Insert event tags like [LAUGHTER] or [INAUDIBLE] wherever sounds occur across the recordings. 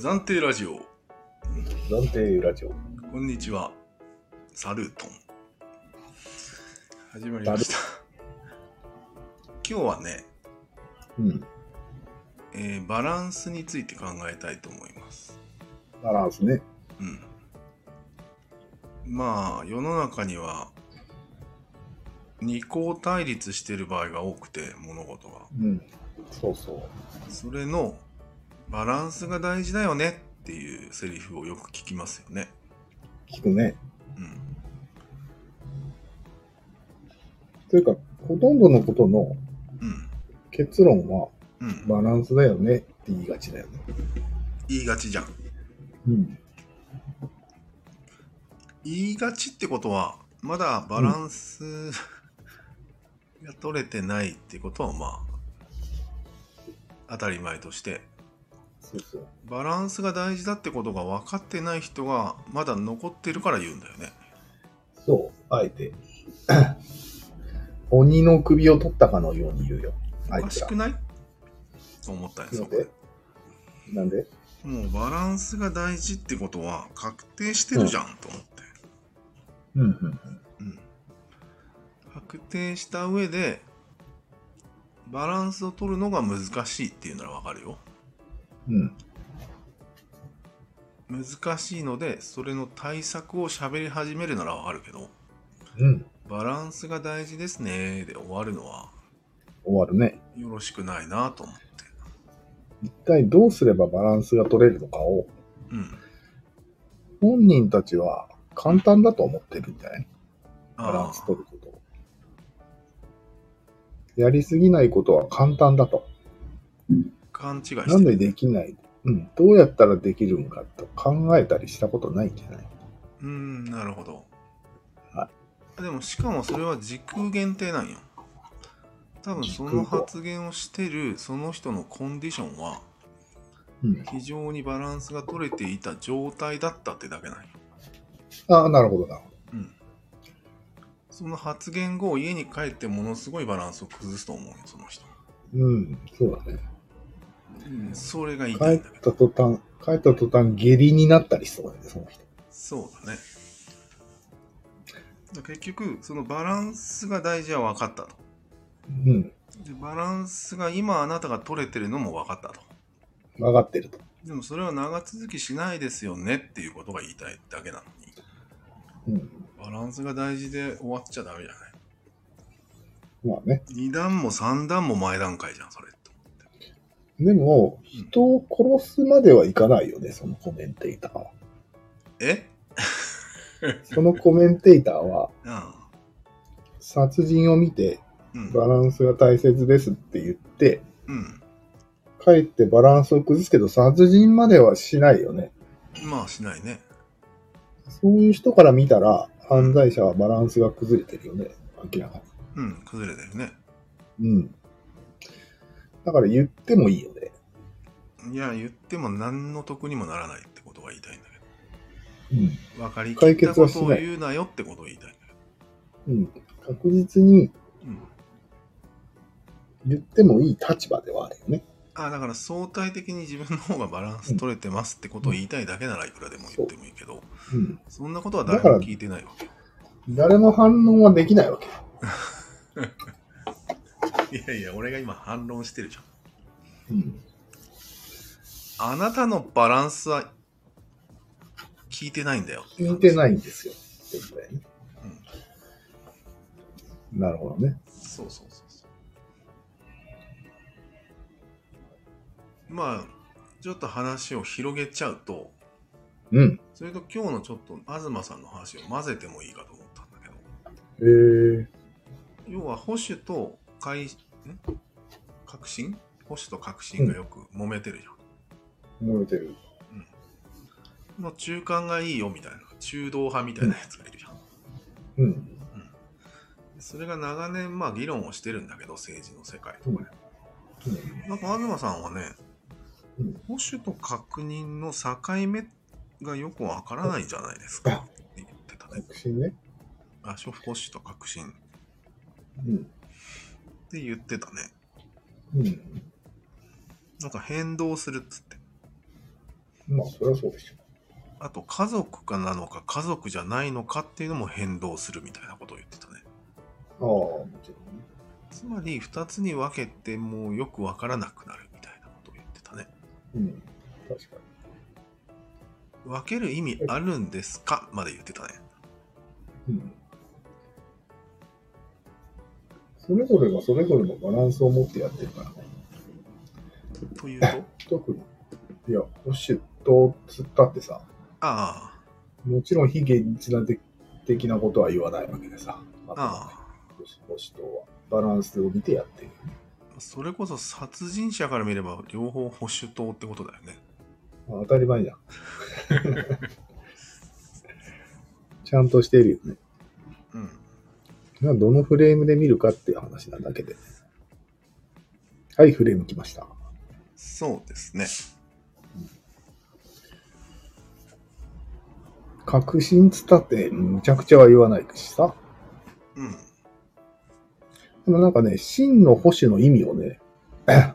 暫定ラジオ暫定ラジオ。こんにちはサルートン始まりました今日はね、うん。えーバランスについて考えたいと思いますバランスね。うんまあ世の中には二項対立してる場合が多くて物事がうん。そうそう。それのバランスが大事だよねっていうセリフをよく聞きますよね聞くね。うんというか、ほとんどのことのうん結論はうんバランスだよねって言いがちだよね。言いがちじゃんうん。言いがちってことはまだバランスが取れてないってことはまあ当たり前としてそうそう。バランスが大事だってことが分かってない人がまだ残ってるから言うんだよねそう。あえて。[LAUGHS] 鬼の首を取ったかのように言うよ。あおかしく。ない？と思ったんですよなんでなんで？もうバランスが大事ってことは確定してるじゃんと思って、うんうんうん、確定した上でバランスを取るのが難しいっていうならわかるようん。難しいのでそれの対策を喋り始めるならわかるけどうん。うん。バランスが大事ですねで終わるのは終わるね。よろしくないなと思って一体どうすればバランスが取れるのかをうん本人たちは簡単だと思ってるんじゃない？バランスあ取ることを。やりすぎないことは簡単だと。ー勘違いしてるなんでできない？うん。どうやったらできるんかと考えたりしたことないんじゃない？うーんなるほど、はでもしかもそれは時空限定なんよ多分その発言をしてるその人のコンディションはうん。非常にバランスが取れていた状態だったってだけなんよああ、なるほどなるほうんその発言後家に帰ってものすごいバランスを崩すと思うよその人、ど。うん。そうだね。うん、それが言い帰ったいんだけどた途端、帰った途端下痢になったりしそうだね、その人。そうだねだ結局そのバランスが大事は分かったとうん。でバランスが今あなたが取れてるのも分かったと分かってると。でもそれは長続きしないですよねっていうことが言いたいだけなのにうん。バランスが大事で終わっちゃダメじゃないまあね。2段も3段も前段階じゃんそれってでも、人を殺すまではいかないよね、そのコメンテーターは。え？[LAUGHS] そのコメンテーターは、あ殺人を見て、うんバランスが大切ですって言って、うんかえってバランスを崩すけど、殺人まではしないよね。まあしないねそういう人から見たら、犯罪者はバランスが崩れてるよね。明らかうん崩れてるねに。うん。だから言ってもいいよね。いや言っても何の得にもならないってことが言いたいんだうん。けど分かりき解ったこ決はしないとを言うなよってことを言いたいんだけうん。確実にどうん言ってもいい立場ではあるよね。あだから相対的に自分の方がバランス取れてますってことを言いたいだけならいくらでも言ってもいいけど、うん。そんなことは誰も聞いてないわけ。誰も反論はできないわけ。[LAUGHS] いやいや、俺が今反論してるじゃん。うん。あなたのバランスは聞いてないんだよ。聞いてないいんですよ。ってことだよね。なるほどね。そうそうそうそう。まあ、ちょっと話を広げちゃうと、うん。それと今日のちょっと東さんの話を混ぜてもいいかと思ったんだけど、えー。要は保守と改、ん革新保守と革新がよく揉めてるじゃん。燃えてる。の中間がいいよみたいな、中道派みたいなやつがいるじゃん。うん。それが長年まあ議論をしてるんだけど、政治の世界とかで。うんなんか東さんはねうん、保守と確認の境目がよくわからないんじゃないですかって言ってたね。確信ね。あ、保守と革新っうん。て言ってたね。うん。なんか変動するっつって。まあ、それはそうでしょあと家族かなのか家族じゃないのかっていうのも変動するみたいなことを言ってたね。う。ああ、もちろんね。つまり2つに分けてもうよく分からなくなるみたいなことを言ってたね。うん。確か分ける意味あるんですか？まで言ってたね。に。うん。それぞれがそれぞれのバランスを持ってやってるからね。というと？[LAUGHS] 特に。いや、保守とつったってさ、あもちろん非現実な的なことは言わないわけでさ。あ、ああ。保守保守党は。バランスを見てやってる。それこそ殺人者から見れば両方保守党ってことだよね。まあ当たり前じゃん。[LAUGHS] ちゃんとしてるよね。どのフレームで見るかっていう話なだけで。はい、フレーム来ました。そうですね。確信つったってむちゃくちゃは言わないしさ。うん。でもなんかね、真の保守の意味をね、[COUGHS]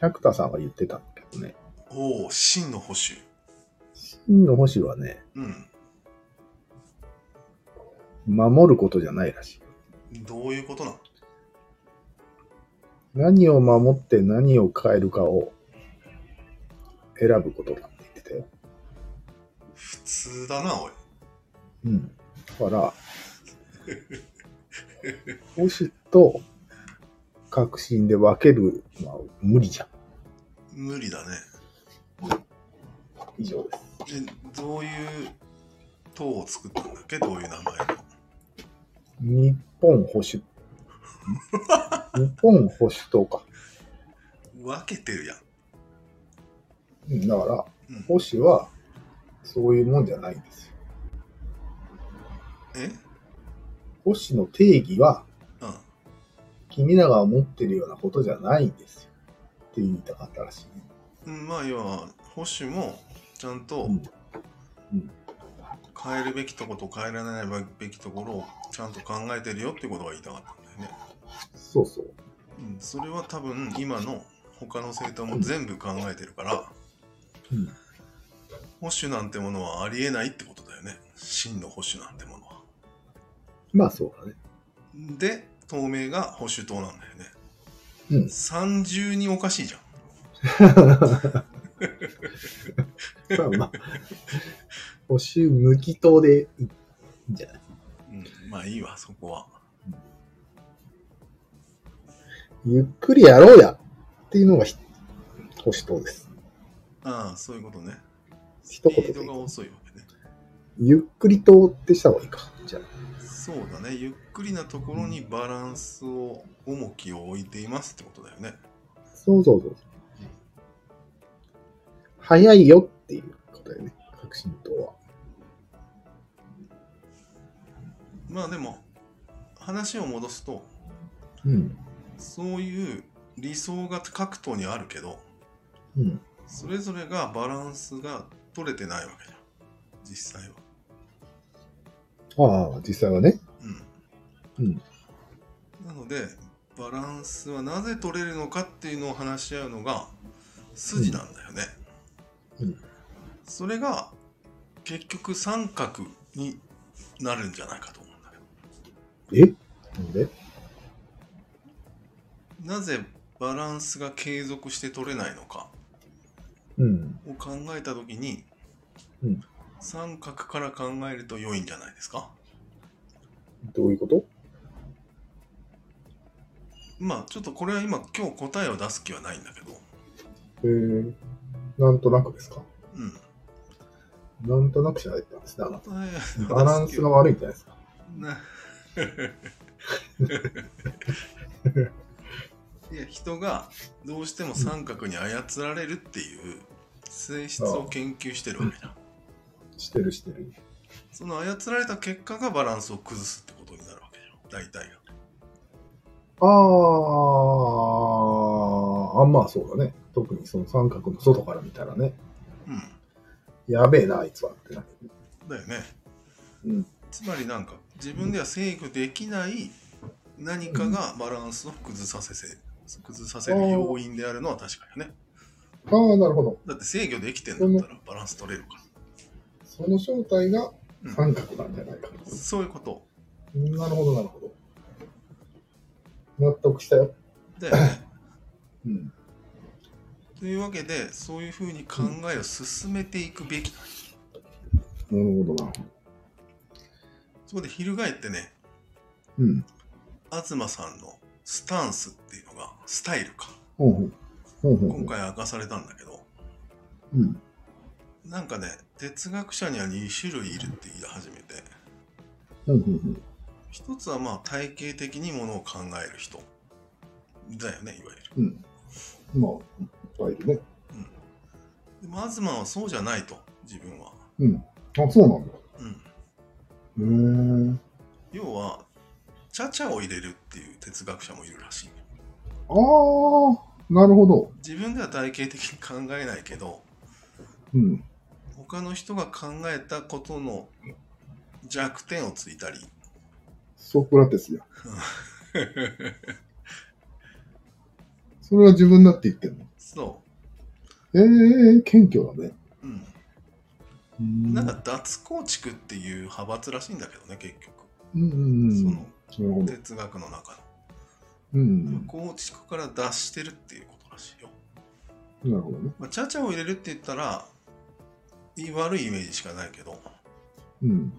百田さんが言ってたんだけどね。おお、真の保守。真の保守はね、うん。守ることじゃないらしい。どういうことなの？何を守って何を変えるかを選ぶことだって言ってたよ。普通だな、おい。うん。だから、[LAUGHS] 保守と革新で分けるのは無理じゃん。無理だね。以上です。で、どういう党を作ったんだっけ？どういう名前の？日本保守。[LAUGHS] 日本保守党か。分けてるやん。うんだから、うん、保守はそういうもんじゃないんですよ。え？保守の定義はうん。君らが思ってるようなことじゃないんですよ。って言いたかったらしいね。うんまあ、要は、保守もちゃんとうんうん変えるべきとこと変えられないべきところをちゃんと考えてるよってことが言いたかったんだよね。そうそう。うん、それは多分今の他の政党も全部考えてるから、うん保守なんてものはありえないってことだよね。真の保守なんてものは。まあそうだね。で、透明が保守党なんだよね。うん三重におかしいじゃん。[LAUGHS] まあまあ、保守無期党でいいんじゃない？うん、まあいいわ、そこは。ゆっくりやろうやっていうのがひ保守党です。ああ、そういうことね。ス一ピー言で言うとドが遅いわけね。ゆっくり党ってした方がいいか。じゃあ。そうだね。ゆっくりなところにバランスを、重きを置いていますってことだよね。そうそうそう。早いよっていうことだよね。革新党は。まあでも、話を戻すと、うん。そういう理想が各党にあるけど、うん。それぞれがバランスが取れてないわけじゃん。実際は。ああ、実際はね。うん。うん。なので、バランスはなぜ取れるのかっていうのを話し合うのが筋なんだよね。うんそれが結局三角になるんじゃないかと思うんだけど。え？なんで？なぜバランスが継続して取れないのかうん。を考えた時に、うん。三角から考えると良いんじゃないですか？どういうこと？まあちょっとこれは今今日答えを出す気はないんだけど、えー、なんとなくですか？うん。なんとなく喋ったんですね。バランスが悪いんじゃないですか。な [LAUGHS] いや人がどうしても三角に操られるっていう性質を研究してるわけじゃん。してるしてる。その操られた結果がバランスを崩すってことになるわけじゃん。大体が。ああ、あまあそうだね。特にその三角の外から見たらね。うやべえな、あいつはってな。だよね。うん。つまりなんか自分では制御できない何かがバランスを崩させせ崩させる要因であるのは確かにね。ああ、なるほど。だって制御できてんだったらバランス取れるから。その正体がうん三角なんじゃないかと。そういうこと。なるほど、なるほど。納得したよ。だよね。うん。というわけで、そういうふうに考えを進めていくべき。なるほど、なるほど。そこで翻ってね、うん。東さんのスタンスっていうのが、スタイルか。今回明かされたんだけど、うん。なんかね、哲学者には2種類いるって言い始めて。一つはまあ体系的にものを考える人だよね、いわゆる。うん。まあ、ぱいいるね。でも東はそうじゃないと、自分は。うん。あ、そうなんだ。うん。へえ。要は、チャチャを入れるっていう哲学者もいるらしい。ああ、なるほど。自分では体系的に考えないけど、うん。他の人が考えたことの弱点をついたり、ソクラテスや。[LAUGHS] それは自分だって言ってんの？そええー、謙虚だね。う。うん。うんなんか脱構築っていう派閥らしいんだけどね、結局。うんうんうん。そなの。哲学の中うんの。。構築から脱してるっていうことらしいよ。なるほどね。まあ、チャチャを入れるって言ったら、いい悪いイメージしかないけど、うん。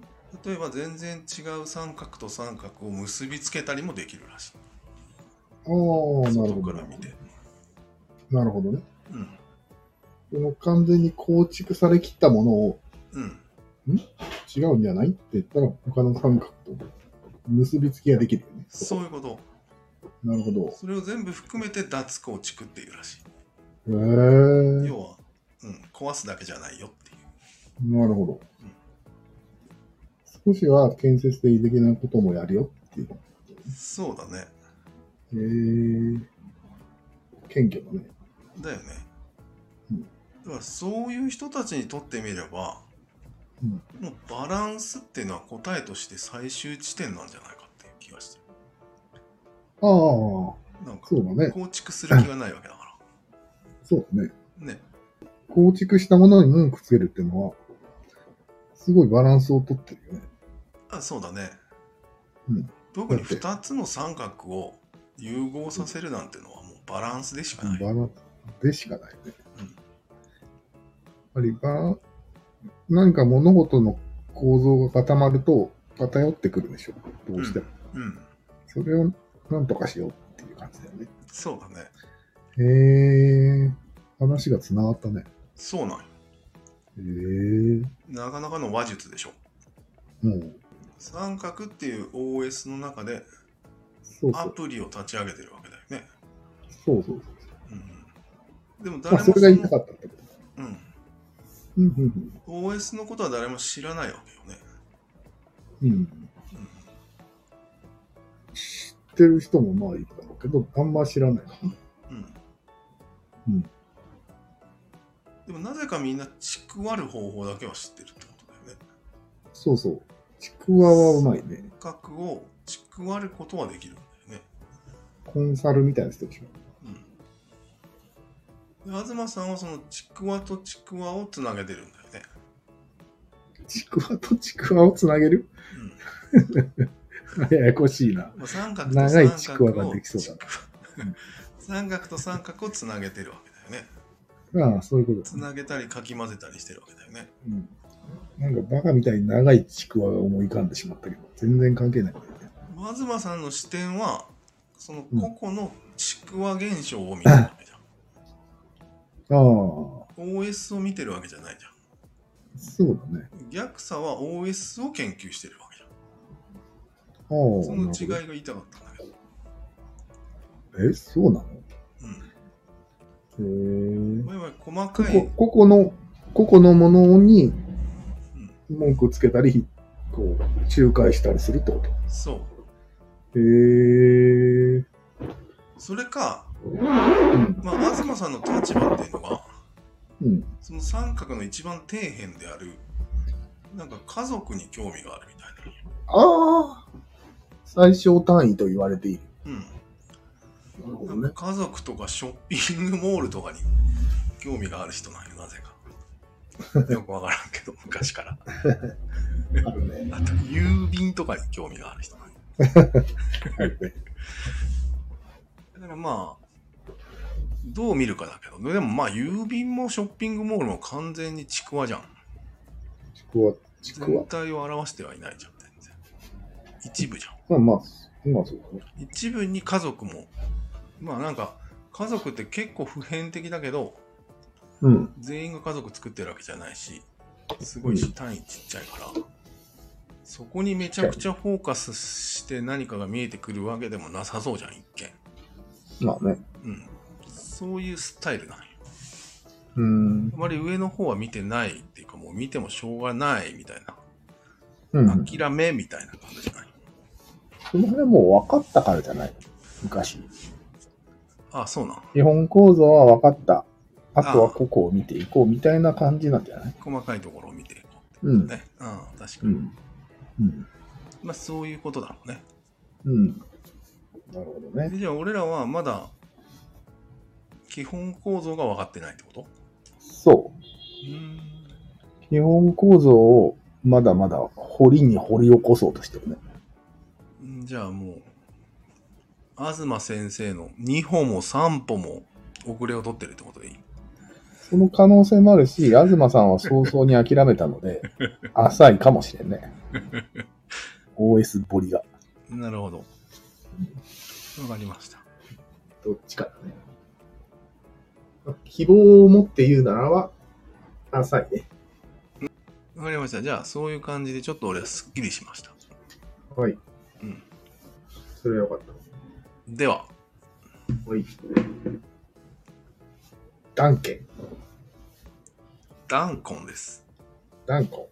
例えば全然違う三角と三角を結びつけたりもできるらしい。ああ、なるほ外ど。から見て。なるほどね。うん。その完全に構築されきったものをうん。違うんじゃないって言ったら他の三角と結びつきができるよね。そういうこと。なるほど。それを全部含めて脱構築っていうらしい。へえ。要は、うん、壊すだけじゃないよっていう。なるほど。少しは建設的なこともやるよっていう。そうだね。へえ。謙虚だね。だよねうん。だからそういう人たちにとってみれば、うんもうバランスっていうのは答えとして最終地点なんじゃないかっていう気がしてああ、そる。なんかうだね。構築する気がないわけだかそうだね。ら。ね。構築したものに文句つけるっていうのは、すごいバランスをとってるよね。あ、そうだね。うん特にだって2つの三角を融合させるなんてのはもうバランスでしかない。バランスでしかないね。うんやっぱりバ何か物事の構造が固まると偏ってくるでしょ。どうしても。うん。それをなんとかしようっていう感じだよね。そうだね。へえ、話が繋がったね。そうなんよ。へえ、なかなかの話術でしょ。うん。三角っていう OS の中でアそうそう。プリを立ち上げてるわけだよね。そうそううん、でも誰もそれが言いたかったんだけど。うん、うん、うん、OS のことは誰も知らないわけよね。うん。うん。知ってる人もまあいるだろうけど、あん。ま知らない。うん。うん。でもなぜかみん。なちくわる方法だけは知ってるってことだよね。そうそう。ちくわはうまいね。角をちくわることはできるん。だよね。コンサルみたいな人でしょ。東さんはそのちくわとちくわをつなげてるんだよね。ちくわとちくわをつなげる？うん。[LAUGHS] ややこしいな。まあ、三角と長い三ちくわができそうだ三角と三角をつなげてるわけだよね。ああ、そういうことつなげたりかき混ぜたりしてるわけだよね。うん。なんかバカみたいに長いちくわが思い浮かんでしまったけど、全然関係ないね。東さんの視点はそのうん個々のちくわ現象を見てるわけじゃん。ああ、OS を見てるわけじゃないじゃそうだね。ん。逆さは OS を研究してるわけじゃん。その違いが言いたかったんだけど。え、そうなの？うん。へえ。まあ、細こかい、こ、個々の、個々のものにうん、文句つけたり、こう、仲介したりするってこそう。と。へえ。それか、うん。まあ、東さんの立場っていうのが、うん。その三角の一番底辺である、なんか家族に興味があるみたいああ最小単位と言われている。うん。なんか家族とかショッピングモールとかに興味がある人なんよ、なぜか。[LAUGHS] よくわからんけど、昔から。[LAUGHS] あるね。あと、郵便とかに興味がある人なんよ。[LAUGHS] だからまあ、どう見るかだけど、でもまあ、郵便もショッピングモールも完全にちくわじゃん。ちくわ、ちくわ。全体を表してはいないじゃん、全然。一部じゃん。まあまあ、まあそうだね。一部に家族も、まあなんか、家族って結構普遍的だけど、うん。全員が家族作ってるわけじゃないし、すごいし単位ちっちゃいから、そこにめちゃくちゃフォーカスして何かが見えてくるわけでもなさそうじゃん、一見。まあね。うん。そういうスタイルなんよ。うーんあ。まり上の方は見てないっていうか、もう見てもしょうがないみたいな、うん。諦めみたいな感じじゃない。その辺はもう分かったからじゃない？昔。あそうなん。基本構造は分かった。あとはここを見ていこうみたいな感じなんじゃない？細かいところを見ていこうんう。。ね。うん、確かに。うん。うん。まあそういうことだろうね。うん。なるほどね。でじゃあ俺らはまだ基本構造が分かってないってこと？そう。うん。基本構造をまだまだ掘りに掘り起こそうとしてるね。じゃあもう、東先生の2歩も3歩も遅れを取ってるってことでいい？その可能性もあるし、東さんは早々に諦めたので、[LAUGHS] 浅いかもしれんね。OS 彫りが。なるほど。わかりました。どっちかだね。希望を持って言うならば、浅いね。わかりました。じゃあそういう感じでちょっと俺はすっきりしました。はい。うん。それはよかっでは、た。はい。ダンケン。ダンコンです。ダンコ